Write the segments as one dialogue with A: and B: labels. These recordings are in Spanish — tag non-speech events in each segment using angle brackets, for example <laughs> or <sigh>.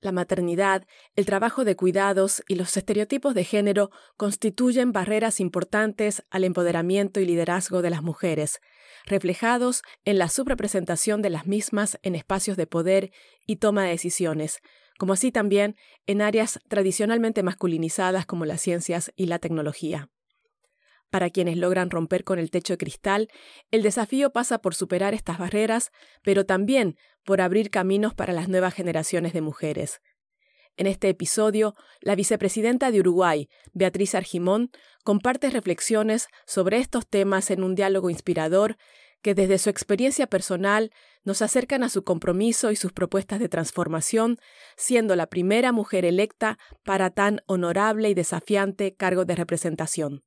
A: la maternidad, el trabajo de cuidados y los estereotipos de género constituyen barreras importantes al empoderamiento y liderazgo de las mujeres, reflejados en la subrepresentación de las mismas en espacios de poder y toma de decisiones, como así también en áreas tradicionalmente masculinizadas como las ciencias y la tecnología. Para quienes logran romper con el techo de cristal, el desafío pasa por superar estas barreras, pero también por abrir caminos para las nuevas generaciones de mujeres. En este episodio, la vicepresidenta de Uruguay, Beatriz Argimón, comparte reflexiones sobre estos temas en un diálogo inspirador que desde su experiencia personal nos acercan a su compromiso y sus propuestas de transformación, siendo la primera mujer electa para tan honorable y desafiante cargo de representación.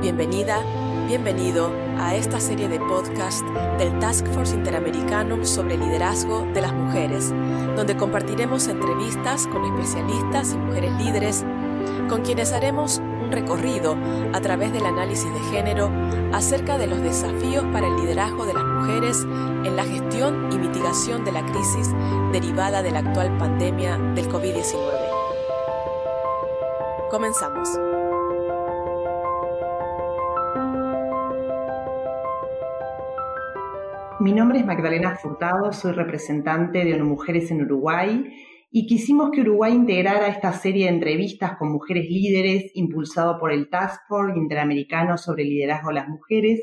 A: Bienvenida, bienvenido a esta serie de podcast del Task Force Interamericano sobre Liderazgo de las Mujeres, donde compartiremos entrevistas con especialistas y mujeres líderes, con quienes haremos un recorrido a través del análisis de género acerca de los desafíos para el liderazgo de las mujeres en la gestión y mitigación de la crisis derivada de la actual pandemia del COVID-19. Comenzamos.
B: Mi nombre es Magdalena Furtado, soy representante de ONU Mujeres en Uruguay y quisimos que Uruguay integrara esta serie de entrevistas con mujeres líderes impulsado por el Task Force Interamericano sobre Liderazgo de las Mujeres,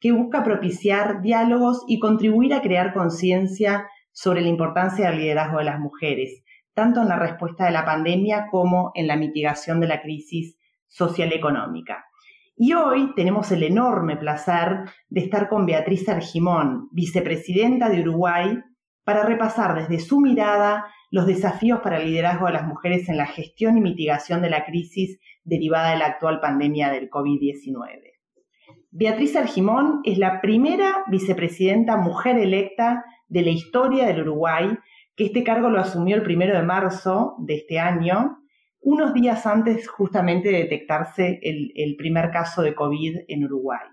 B: que busca propiciar diálogos y contribuir a crear conciencia sobre la importancia del liderazgo de las mujeres, tanto en la respuesta de la pandemia como en la mitigación de la crisis social económica. Y hoy tenemos el enorme placer de estar con Beatriz Argimón, vicepresidenta de Uruguay, para repasar desde su mirada los desafíos para el liderazgo de las mujeres en la gestión y mitigación de la crisis derivada de la actual pandemia del COVID-19. Beatriz Argimón es la primera vicepresidenta mujer electa de la historia del Uruguay, que este cargo lo asumió el primero de marzo de este año unos días antes justamente de detectarse el, primer caso de COVID en Uruguay.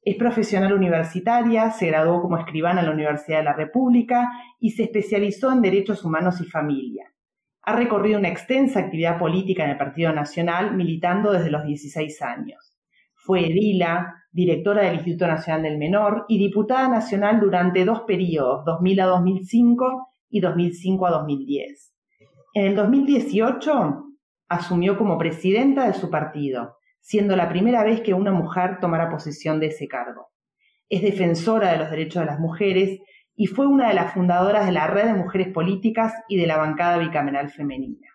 B: Es profesional universitaria, se graduó como escribana en la Universidad de la República y se especializó en Derechos Humanos y Familia. Ha recorrido una extensa actividad política en el Partido Nacional, militando desde los 16 años. Fue edila, directora del Instituto Nacional del Menor y diputada nacional durante dos periodos, 2000 a 2005 y 2005 a 2010. En el 2018 asumió como presidenta de su partido, siendo la primera vez que una mujer tomara posesión de ese cargo. Es defensora de los derechos de las mujeres y fue una de las fundadoras de la Red de Mujeres Políticas y de la bancada bicameral femenina.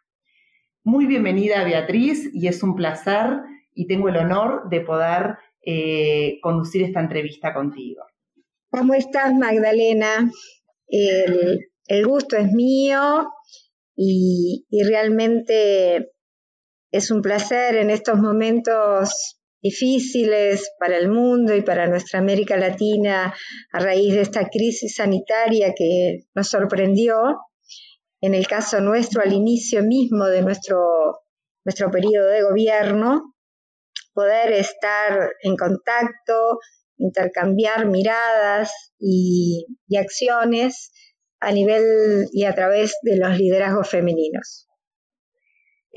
B: Muy bienvenida Beatriz y es un placer y tengo el honor de poder eh, conducir esta entrevista contigo.
C: ¿Cómo estás Magdalena? El, gusto es mío y realmente es un placer en estos momentos difíciles para el mundo y para nuestra América Latina a raíz de esta crisis sanitaria que nos sorprendió, en el caso nuestro al inicio mismo de nuestro, nuestro periodo de gobierno, poder estar en contacto, intercambiar miradas y, y acciones a nivel y a través de los liderazgos femeninos.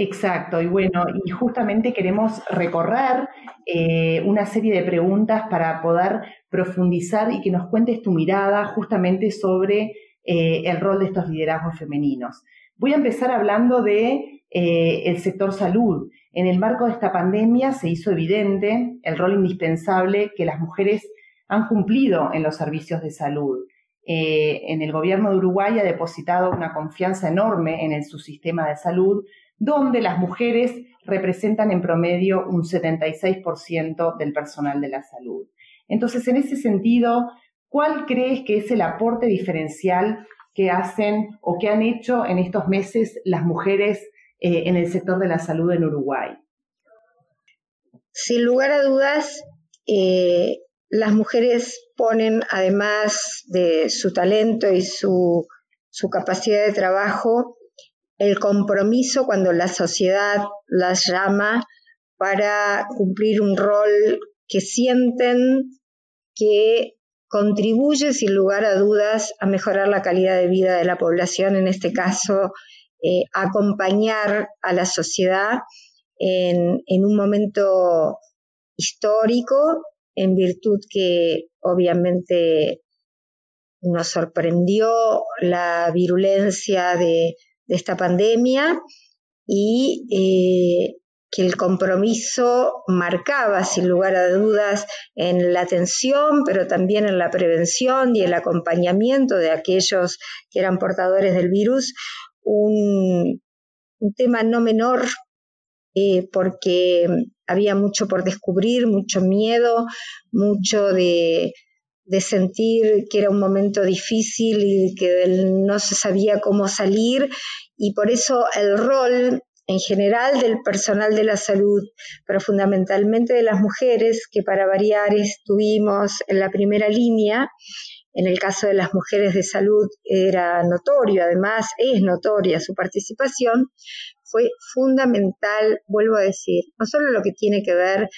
B: Exacto, y bueno, y justamente queremos recorrer eh, una serie de preguntas para poder profundizar y que nos cuentes tu mirada justamente sobre eh, el rol de estos liderazgos femeninos. Voy a empezar hablando de eh, el sector salud. En el marco de esta pandemia se hizo evidente el rol indispensable que las mujeres han cumplido en los servicios de salud. En el gobierno de Uruguay ha depositado una confianza enorme en el, su sistema de salud, donde las mujeres representan en promedio un 76% del personal de la salud. Entonces, en ese sentido, ¿cuál crees que es el aporte diferencial que hacen o que han hecho en estos meses las mujeres eh, en el sector de la salud en Uruguay?
C: Sin lugar a dudas, eh, las mujeres ponen, además de su talento y su capacidad de trabajo, el compromiso cuando la sociedad las llama para cumplir un rol que sienten que contribuye sin lugar a dudas a mejorar la calidad de vida de la población, en este caso, eh, acompañar a la sociedad en, en un momento histórico, en virtud que obviamente nos sorprendió la virulencia de, esta pandemia y eh, que el compromiso marcaba, sin lugar a dudas, en la atención, pero también en la prevención y el acompañamiento de aquellos que eran portadores del virus, un, tema no menor, eh, porque había mucho por descubrir, mucho miedo, mucho de, sentir que era un momento difícil y que no se sabía cómo salir. Y por eso el rol en general del personal de la salud, pero fundamentalmente de las mujeres, que para variar estuvimos en la primera línea, en el caso de las mujeres de salud era notorio, además es notoria su participación, fue fundamental, vuelvo a decir, no solo lo que tiene que ver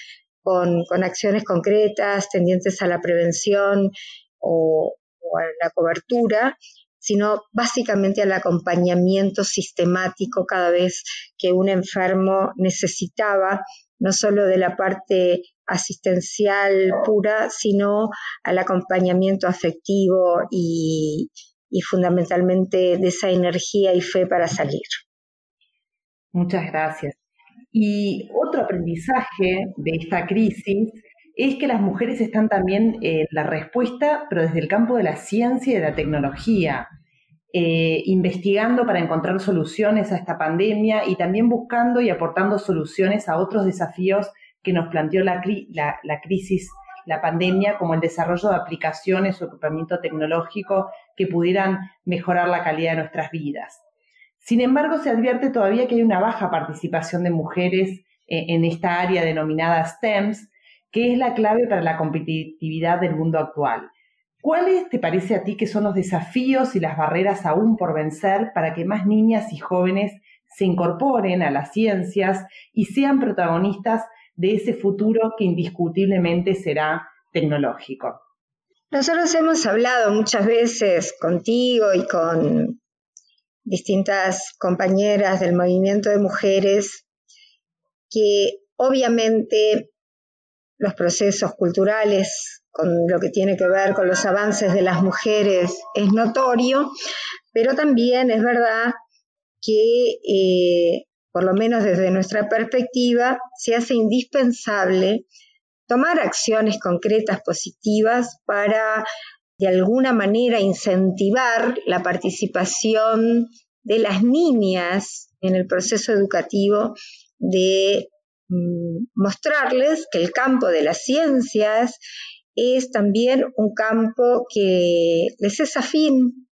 C: con, acciones concretas tendientes a la prevención o, a la cobertura, sino básicamente al acompañamiento sistemático cada vez que un enfermo necesitaba, no solo de la parte asistencial pura, sino al acompañamiento afectivo y fundamentalmente de esa energía y fe para salir.
B: Muchas gracias. Y otro aprendizaje de esta crisis es que las mujeres están también en la respuesta, pero desde el campo de la ciencia y de la tecnología, eh, investigando para encontrar soluciones a esta pandemia y también buscando y aportando soluciones a otros desafíos que nos planteó la, la crisis, la pandemia, como el desarrollo de aplicaciones o equipamiento tecnológico que pudieran mejorar la calidad de nuestras vidas. Sin embargo, se advierte todavía que hay una baja participación de mujeres eh, en esta área denominada STEMS, que es la clave para la competitividad del mundo actual. ¿Cuáles te parece a ti que son los desafíos y las barreras aún por vencer para que más niñas y jóvenes se incorporen a las ciencias y sean protagonistas de ese futuro que indiscutiblemente será tecnológico?
C: Nosotros hemos hablado muchas veces contigo y con distintas compañeras del movimiento de mujeres que obviamente los procesos culturales con lo que tiene que ver con los avances de las mujeres es notorio, pero también es verdad que, eh, por lo menos desde nuestra perspectiva, se hace indispensable tomar acciones concretas positivas para de alguna manera incentivar la participación de las niñas en el proceso educativo, de mm, mostrarles que el campo de las ciencias es también un campo que les es afín.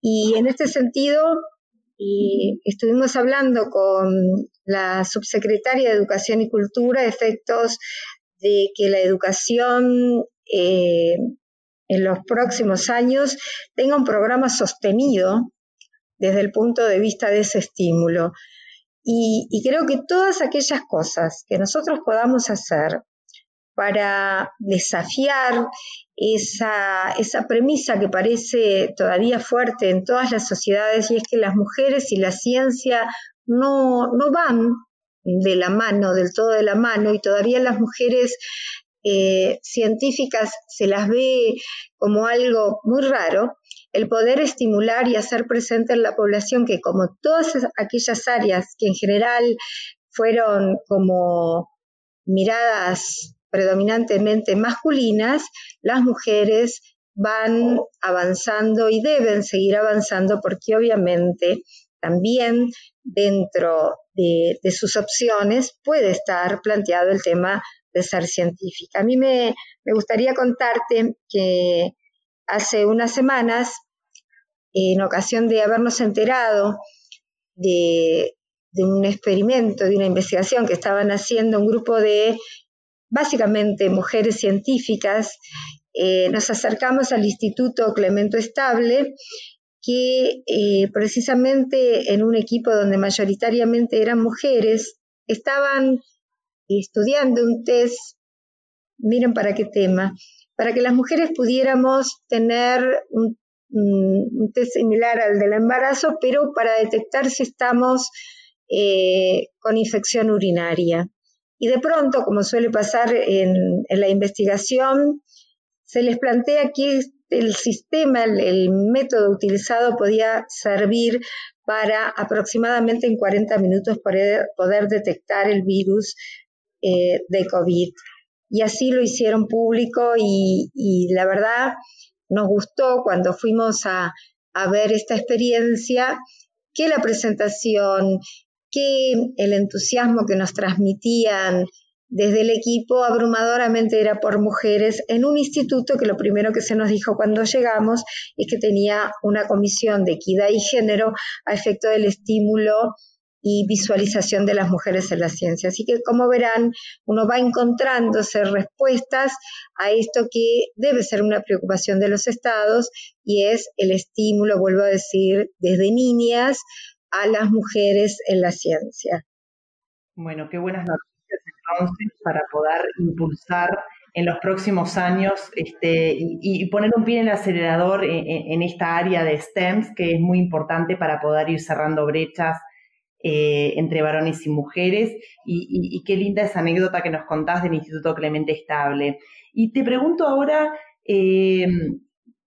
C: Y en este sentido, estuvimos hablando con la subsecretaria de Educación y Cultura efectos de que la educación eh, en los próximos años tenga un programa sostenido desde el punto de vista de ese estímulo. Y, creo que todas aquellas cosas que nosotros podamos hacer para desafiar esa, esa, premisa que parece todavía fuerte en todas las sociedades y es que las mujeres y la ciencia no, no van de la mano, del todo de la mano, y todavía las mujeres eh, científicas se las ve como algo muy raro, el poder estimular y hacer presente en la población que como todas aquellas áreas que en general fueron como miradas predominantemente masculinas, las mujeres van avanzando y deben seguir avanzando porque obviamente también dentro de, de sus opciones puede estar planteado el tema de ser científica. A mí me, gustaría contarte que hace unas semanas, en ocasión de habernos enterado de, un experimento, de una investigación que estaban haciendo un grupo de básicamente mujeres científicas, eh, nos acercamos al Instituto Clemento Estable, que eh, precisamente en un equipo donde mayoritariamente eran mujeres, estaban estudiando un test, miren para qué tema, para que las mujeres pudiéramos tener un, test similar al del embarazo, pero para detectar si estamos eh, con infección urinaria. Y de pronto, como suele pasar en, la investigación, se les plantea que el sistema, el, método utilizado podía servir para aproximadamente en 40 minutos poder detectar el virus eh, de COVID. Y así lo hicieron público y, la verdad nos gustó cuando fuimos a, a ver esta experiencia que la presentación, que el entusiasmo que nos transmitían desde el equipo abrumadoramente era por mujeres en un instituto que lo primero que se nos dijo cuando llegamos es que tenía una comisión de equidad y género a efecto del estímulo y visualización de las mujeres en la ciencia. Así que, como verán, uno va encontrándose respuestas a esto que debe ser una preocupación de los estados y es el estímulo, vuelvo a decir, desde niñas a las mujeres en la ciencia.
B: Bueno, qué buenas noticias entonces para poder impulsar en los próximos años este, y, poner un pie en el acelerador en, esta área de STEMS, que es muy importante para poder ir cerrando brechas eh, entre varones y mujeres. Y, qué linda esa anécdota que nos contás del Instituto Clemente Estable. Y te pregunto ahora, eh,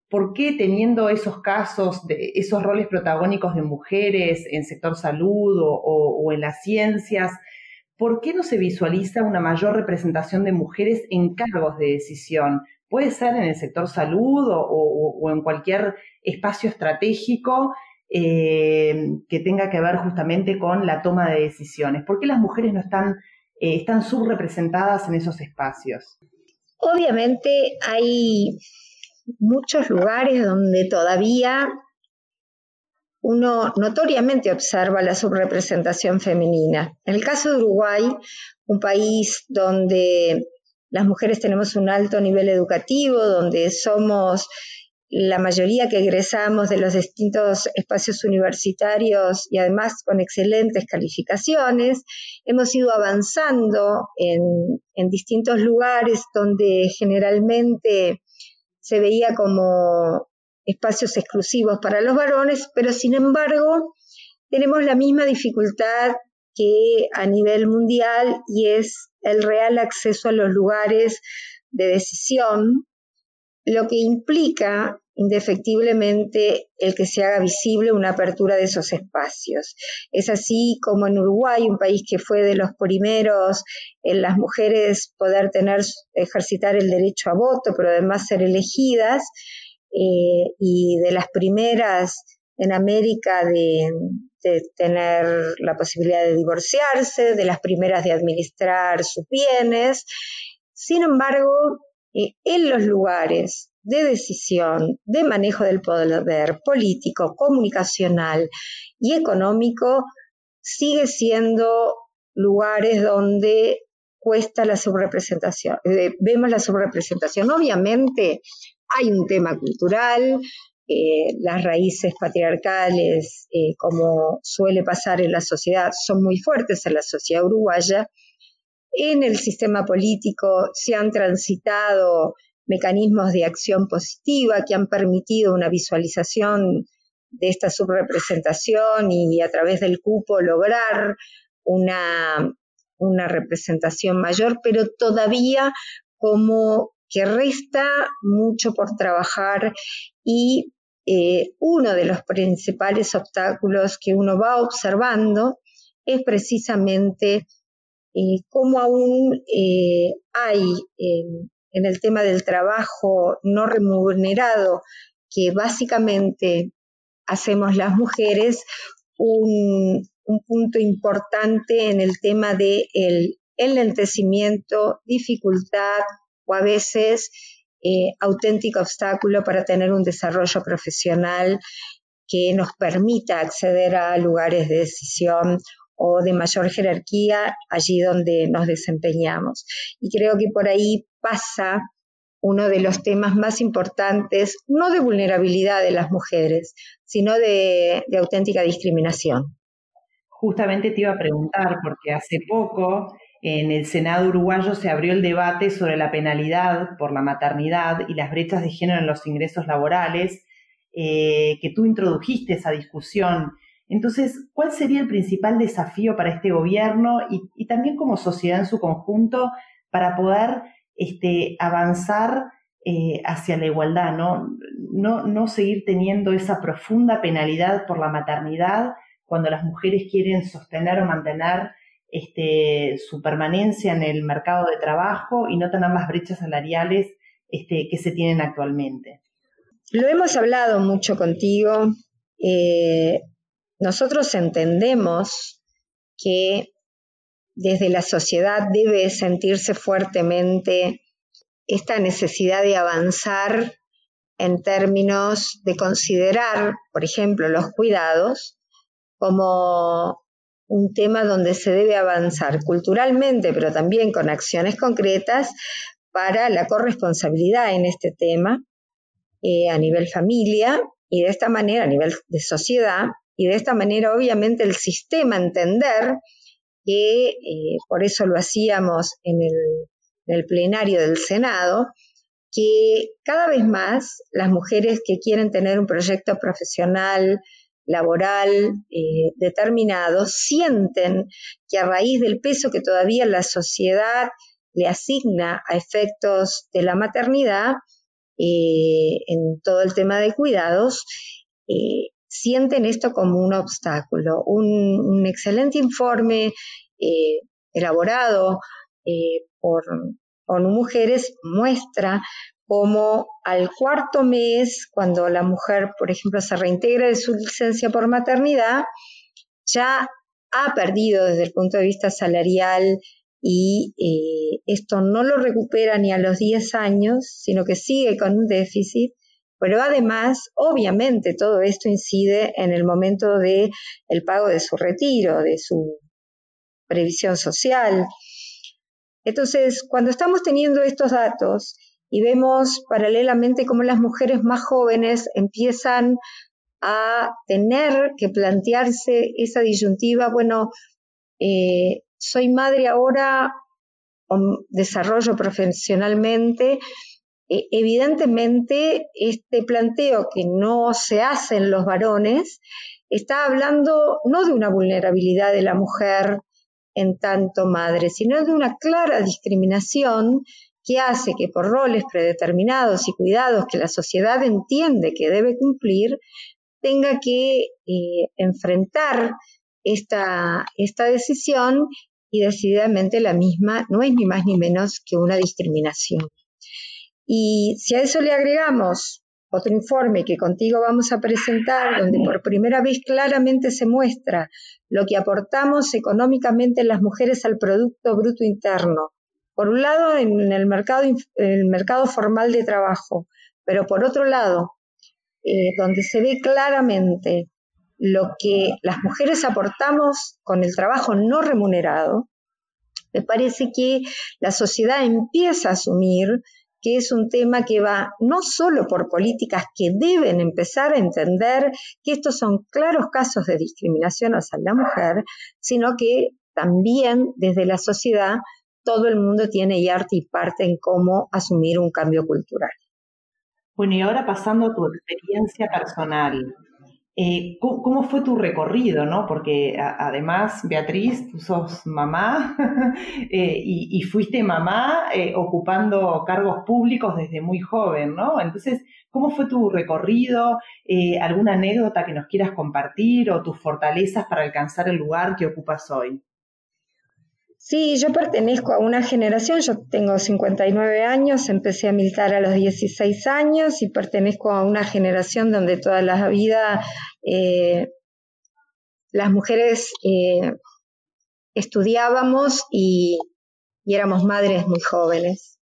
B: ¿por qué teniendo esos casos, de, esos roles protagónicos de mujeres en sector salud o, en las ciencias, ¿por qué no se visualiza una mayor representación de mujeres en cargos de decisión? Puede ser en el sector salud o en cualquier espacio estratégico eh, que tenga que ver justamente con la toma de decisiones. ¿Por qué las mujeres no están, eh, están subrepresentadas en esos espacios?
C: Obviamente hay muchos lugares donde todavía uno notoriamente observa la subrepresentación femenina. En el caso de Uruguay, un país donde las mujeres tenemos un alto nivel educativo, donde somos la mayoría que egresamos de los distintos espacios universitarios y además con excelentes calificaciones, hemos ido avanzando en, distintos lugares donde generalmente se veía como espacios exclusivos para los varones, pero sin embargo tenemos la misma dificultad que a nivel mundial y es el real acceso a los lugares de decisión lo que implica indefectiblemente el que se haga visible una apertura de esos espacios. Es así como en Uruguay, un país que fue de los primeros en las mujeres poder tener, ejercitar el derecho a voto, pero además ser elegidas, eh, y de las primeras en América de, de, tener la posibilidad de divorciarse, de las primeras de administrar sus bienes. Sin embargo, en los lugares de decisión, de manejo del poder político, comunicacional y económico, sigue siendo lugares donde cuesta la subrepresentación, eh, vemos la subrepresentación. Obviamente hay un tema cultural, eh, las raíces patriarcales, eh, como suele pasar en la sociedad, son muy fuertes en la sociedad uruguaya, en el sistema político se han transitado mecanismos de acción positiva que han permitido una visualización de esta subrepresentación y a través del cupo lograr una, una representación mayor, pero todavía como que resta mucho por trabajar y eh, uno de los principales obstáculos que uno va observando es precisamente eh, cómo aún eh, hay en el tema del trabajo no remunerado, que básicamente hacemos las mujeres, un, punto importante en el tema del de enlentecimiento, dificultad o a veces eh, auténtico obstáculo para tener un desarrollo profesional que nos permita acceder a lugares de decisión o de mayor jerarquía allí donde nos desempeñamos. Y creo que por ahí pasa uno de los temas más importantes, no de vulnerabilidad de las mujeres, sino de, auténtica discriminación.
B: Justamente te iba a preguntar, porque hace poco en el Senado uruguayo se abrió el debate sobre la penalidad por la maternidad y las brechas de género en los ingresos laborales, eh, que tú introdujiste esa discusión. Entonces, ¿cuál sería el principal desafío para este gobierno y, también como sociedad en su conjunto para poder este, avanzar eh, hacia la igualdad, ¿no? ¿no? No seguir teniendo esa profunda penalidad por la maternidad cuando las mujeres quieren sostener o mantener este, su permanencia en el mercado de trabajo y no tener las brechas salariales este, que se tienen actualmente.
C: Lo hemos hablado mucho contigo. Eh, nosotros entendemos que desde la sociedad debe sentirse fuertemente esta necesidad de avanzar en términos de considerar, por ejemplo, los cuidados como un tema donde se debe avanzar culturalmente, pero también con acciones concretas para la corresponsabilidad en este tema eh, a nivel familia y de esta manera a nivel de sociedad y de esta manera obviamente el sistema entender que eh, por eso lo hacíamos en el, en el plenario del Senado, que cada vez más las mujeres que quieren tener un proyecto profesional, laboral eh, determinado, sienten que a raíz del peso que todavía la sociedad le asigna a efectos de la maternidad, eh, en todo el tema de cuidados, eh, sienten esto como un obstáculo. Un, excelente informe elaborado por, por mujeres muestra como al cuarto mes, cuando la mujer, por ejemplo, se reintegra de su licencia por maternidad, ya ha perdido desde el punto de vista salarial y eh, esto no lo recupera ni a los 10 años, sino que sigue con un déficit, pero además, obviamente, todo esto incide en el momento de el pago de su retiro, de su previsión social. Entonces, cuando estamos teniendo estos datos, y vemos paralelamente cómo las mujeres más jóvenes empiezan a tener que plantearse esa disyuntiva, bueno, eh, soy madre ahora, desarrollo profesionalmente, e, evidentemente este planteo que no se hace en los varones está hablando no de una vulnerabilidad de la mujer en tanto madre, sino de una clara discriminación que hace que por roles predeterminados y cuidados que la sociedad entiende que debe cumplir, tenga que eh, enfrentar esta, esta decisión y decididamente la misma no es ni más ni menos que una discriminación. Y si a eso le agregamos otro informe que contigo vamos a presentar, donde por primera vez claramente se muestra lo que aportamos económicamente las mujeres al Producto Bruto Interno, por un lado, en el mercado, el mercado formal de trabajo, pero por otro lado, eh, donde se ve claramente lo que las mujeres aportamos con el trabajo no remunerado, me parece que la sociedad empieza a asumir que es un tema que va no solo por políticas que deben empezar a entender que estos son claros casos de discriminación hacia la mujer, sino que también desde la sociedad todo el mundo tiene y arte y parte en cómo asumir un cambio cultural.
B: Bueno, y ahora pasando a tu experiencia personal, eh, ¿cómo, fue tu recorrido? ¿no? Porque además, Beatriz, tú sos mamá <laughs> eh, y, fuiste mamá eh, ocupando cargos públicos desde muy joven, ¿no? Entonces, ¿cómo fue tu recorrido? ¿Alguna anécdota que nos quieras compartir o tus fortalezas para alcanzar el lugar que ocupas hoy?
C: Sí, yo pertenezco a una generación, yo tengo 59 años, empecé a militar a los 16 años y pertenezco a una generación donde toda la vida eh, las mujeres eh, estudiábamos y, y, éramos madres muy jóvenes.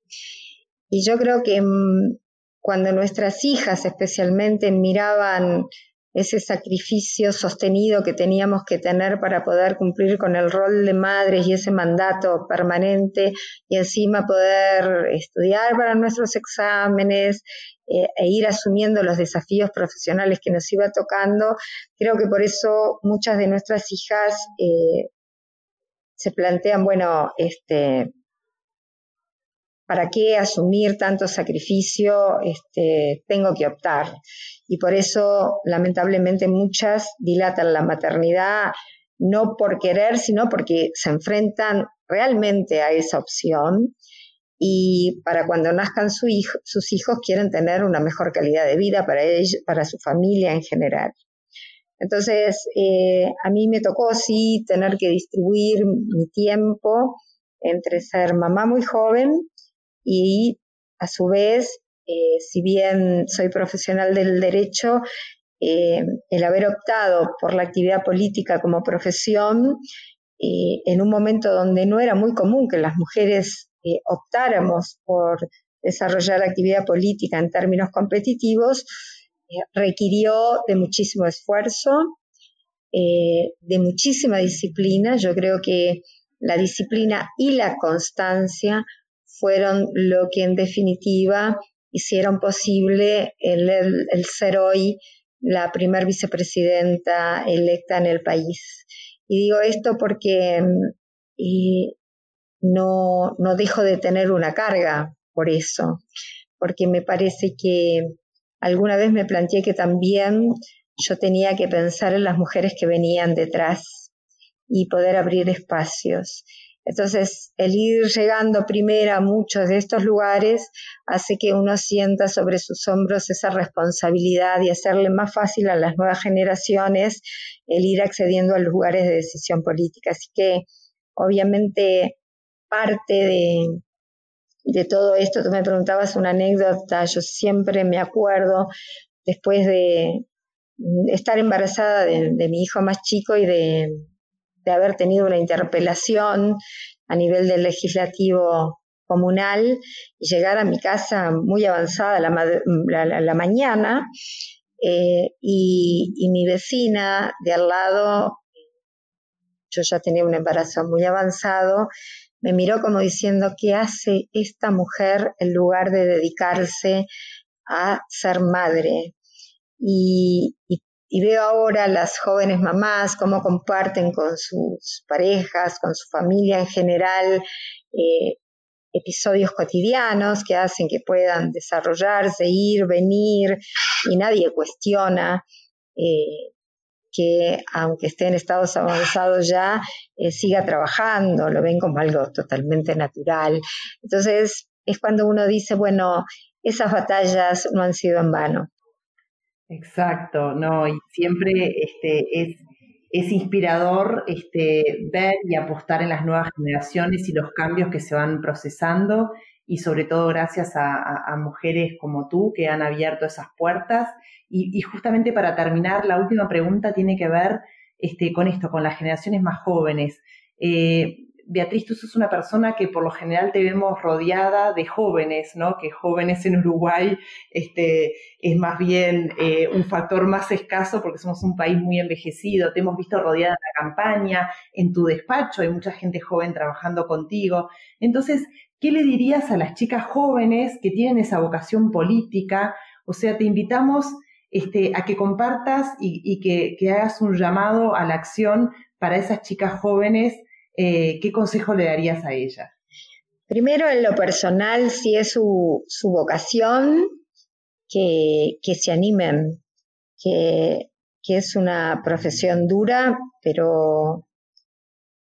C: Y yo creo que mm, cuando nuestras hijas especialmente miraban ese sacrificio sostenido que teníamos que tener para poder cumplir con el rol de madres y ese mandato permanente y encima poder estudiar para nuestros exámenes eh, e ir asumiendo los desafíos profesionales que nos iba tocando. Creo que por eso muchas de nuestras hijas eh, se plantean, bueno, este, ¿para qué asumir tanto sacrificio? Este, tengo que optar. Y por eso, lamentablemente, muchas dilatan la maternidad no por querer, sino porque se enfrentan realmente a esa opción y para cuando nazcan sus hijos quieren tener una mejor calidad de vida para ellos, para su familia en general. Entonces, eh, a mí me tocó sí tener que distribuir mi tiempo entre ser mamá muy joven y a su vez, eh, si bien soy profesional del derecho, eh, el haber optado por la actividad política como profesión en un momento donde no era muy común que las mujeres eh, optáramos por desarrollar actividad política en términos competitivos, eh, requirió de muchísimo esfuerzo, eh, de muchísima disciplina. Yo creo que la disciplina y la constancia fueron lo que en definitiva hicieron posible el, ser hoy la primer vicepresidenta electa en el país. Y digo esto porque y no, no dejo de tener una carga por eso, porque me parece que alguna vez me planteé que también yo tenía que pensar en las mujeres que venían detrás y poder abrir espacios. Entonces, el ir llegando primero a muchos de estos lugares hace que uno sienta sobre sus hombros esa responsabilidad y hacerle más fácil a las nuevas generaciones el ir accediendo a lugares de decisión política. Así que, obviamente, parte de, de todo esto, tú me preguntabas una anécdota, yo siempre me acuerdo después de estar embarazada de, mi hijo más chico y de, de, haber tenido una interpelación a nivel del legislativo comunal y llegar a mi casa muy avanzada la, la, mañana eh, y, y mi vecina de al lado, yo ya tenía un embarazo muy avanzado, me miró como diciendo, ¿qué hace esta mujer en lugar de dedicarse a ser madre? Y, veo ahora las jóvenes mamás cómo comparten con sus parejas, con su familia en general, eh, episodios cotidianos que hacen que puedan desarrollarse, ir, venir, y nadie cuestiona eh, que aunque esté en estados avanzados ya, eh, siga trabajando, lo ven como algo totalmente natural. Entonces es cuando uno dice, bueno, esas batallas no han sido en vano.
B: Exacto, no, y siempre este, es, es inspirador este, ver y apostar en las nuevas generaciones y los cambios que se van procesando y sobre todo gracias a, mujeres como tú que han abierto esas puertas. Y, justamente para terminar, la última pregunta tiene que ver este, con esto, con las generaciones más jóvenes. Eh, Beatriz, tú sos una persona que por lo general te vemos rodeada de jóvenes, ¿no? Que jóvenes en Uruguay este, es más bien eh, un factor más escaso porque somos un país muy envejecido. Te hemos visto rodeada en la campaña, en tu despacho, hay mucha gente joven trabajando contigo. Entonces, ¿Qué le dirías a las chicas jóvenes que tienen esa vocación política? O sea, te invitamos este, a que compartas y, que, hagas un llamado a la acción para esas chicas jóvenes. Eh, ¿Qué consejo le darías a ellas?
C: Primero, en lo personal, si es su, vocación, que, se animen, que, es una profesión dura, pero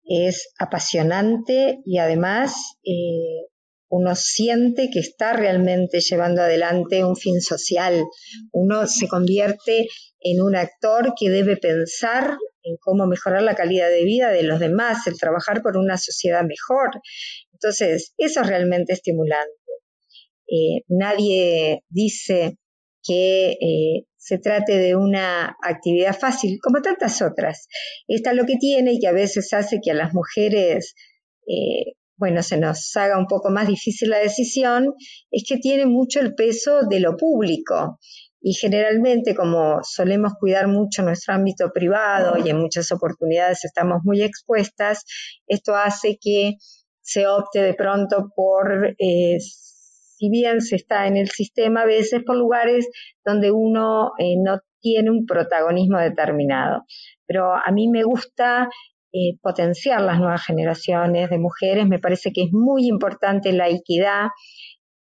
C: es apasionante y además eh, uno siente que está realmente llevando adelante un fin social. Uno se convierte en un actor que debe pensar en cómo mejorar la calidad de vida de los demás, el trabajar por una sociedad mejor. Entonces, eso es realmente estimulante. Eh, nadie dice que eh, se trate de una actividad fácil, como tantas otras. Esta lo que tiene y que a veces hace que a las mujeres, eh, bueno, se nos haga un poco más difícil la decisión, es que tiene mucho el peso de lo público. Y generalmente, como solemos cuidar mucho nuestro ámbito privado y en muchas oportunidades estamos muy expuestas, esto hace que se opte de pronto por eh, si bien se está en el sistema, a veces por lugares donde uno eh, no tiene un protagonismo determinado. Pero a mí me gusta eh, potenciar las nuevas generaciones de mujeres. Me parece que es muy importante la equidad.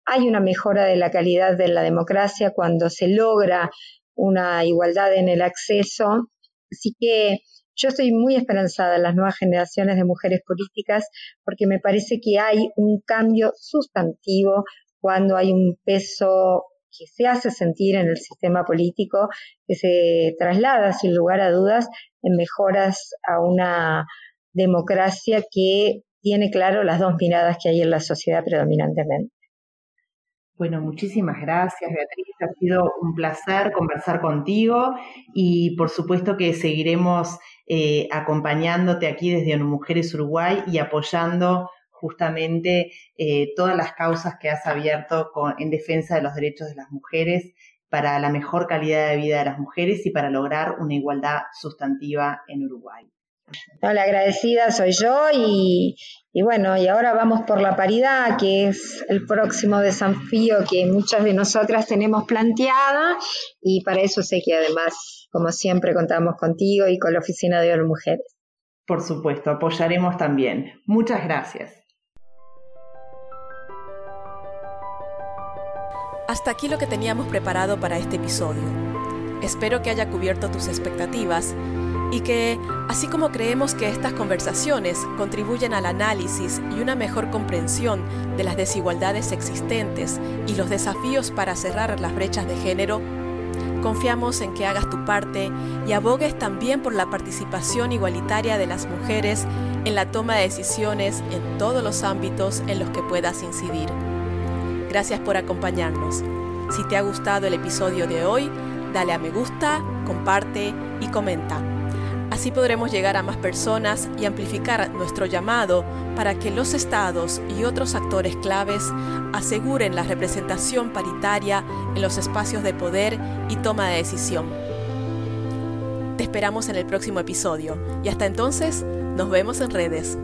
C: Hay una mejora de la calidad de la democracia cuando se logra una igualdad en el acceso. Así que yo estoy muy esperanzada en las nuevas generaciones de mujeres políticas porque me parece que hay un cambio sustantivo cuando hay un peso que se hace sentir en el sistema político, que se traslada sin lugar a dudas en mejoras a una democracia que tiene claro las dos miradas que hay en la sociedad predominantemente.
B: Bueno, muchísimas gracias, Beatriz. Ha sido un placer conversar contigo y por supuesto que seguiremos eh, acompañándote aquí desde ONU Mujeres Uruguay y apoyando justamente eh, todas las causas que has abierto en defensa de los derechos de las mujeres para la mejor calidad de vida de las mujeres y para lograr una igualdad sustantiva en Uruguay.
C: La agradecida soy yo y, y, bueno, y ahora vamos por la paridad, que es el próximo desafío que muchas de nosotras tenemos planteada y para eso sé que además, como siempre, contamos contigo y con la Oficina de ONU Mujeres.
B: Por supuesto, apoyaremos también. Muchas gracias.
A: Hasta aquí lo que teníamos preparado para este episodio. Espero que haya cubierto tus expectativas y que, así como creemos que estas conversaciones contribuyen al análisis y una mejor comprensión de las desigualdades existentes y los desafíos para cerrar las brechas de género, confiamos en que hagas tu parte y abogues también por la participación igualitaria de las mujeres en la toma de decisiones en todos los ámbitos en los que puedas incidir. Gracias por acompañarnos. Si te ha gustado el episodio de hoy, dale a me gusta, comparte y comenta. Así podremos llegar a más personas y amplificar nuestro llamado para que los estados y otros actores claves aseguren la representación paritaria en los espacios de poder y toma de decisión. Te esperamos en el próximo episodio y hasta entonces nos vemos en redes.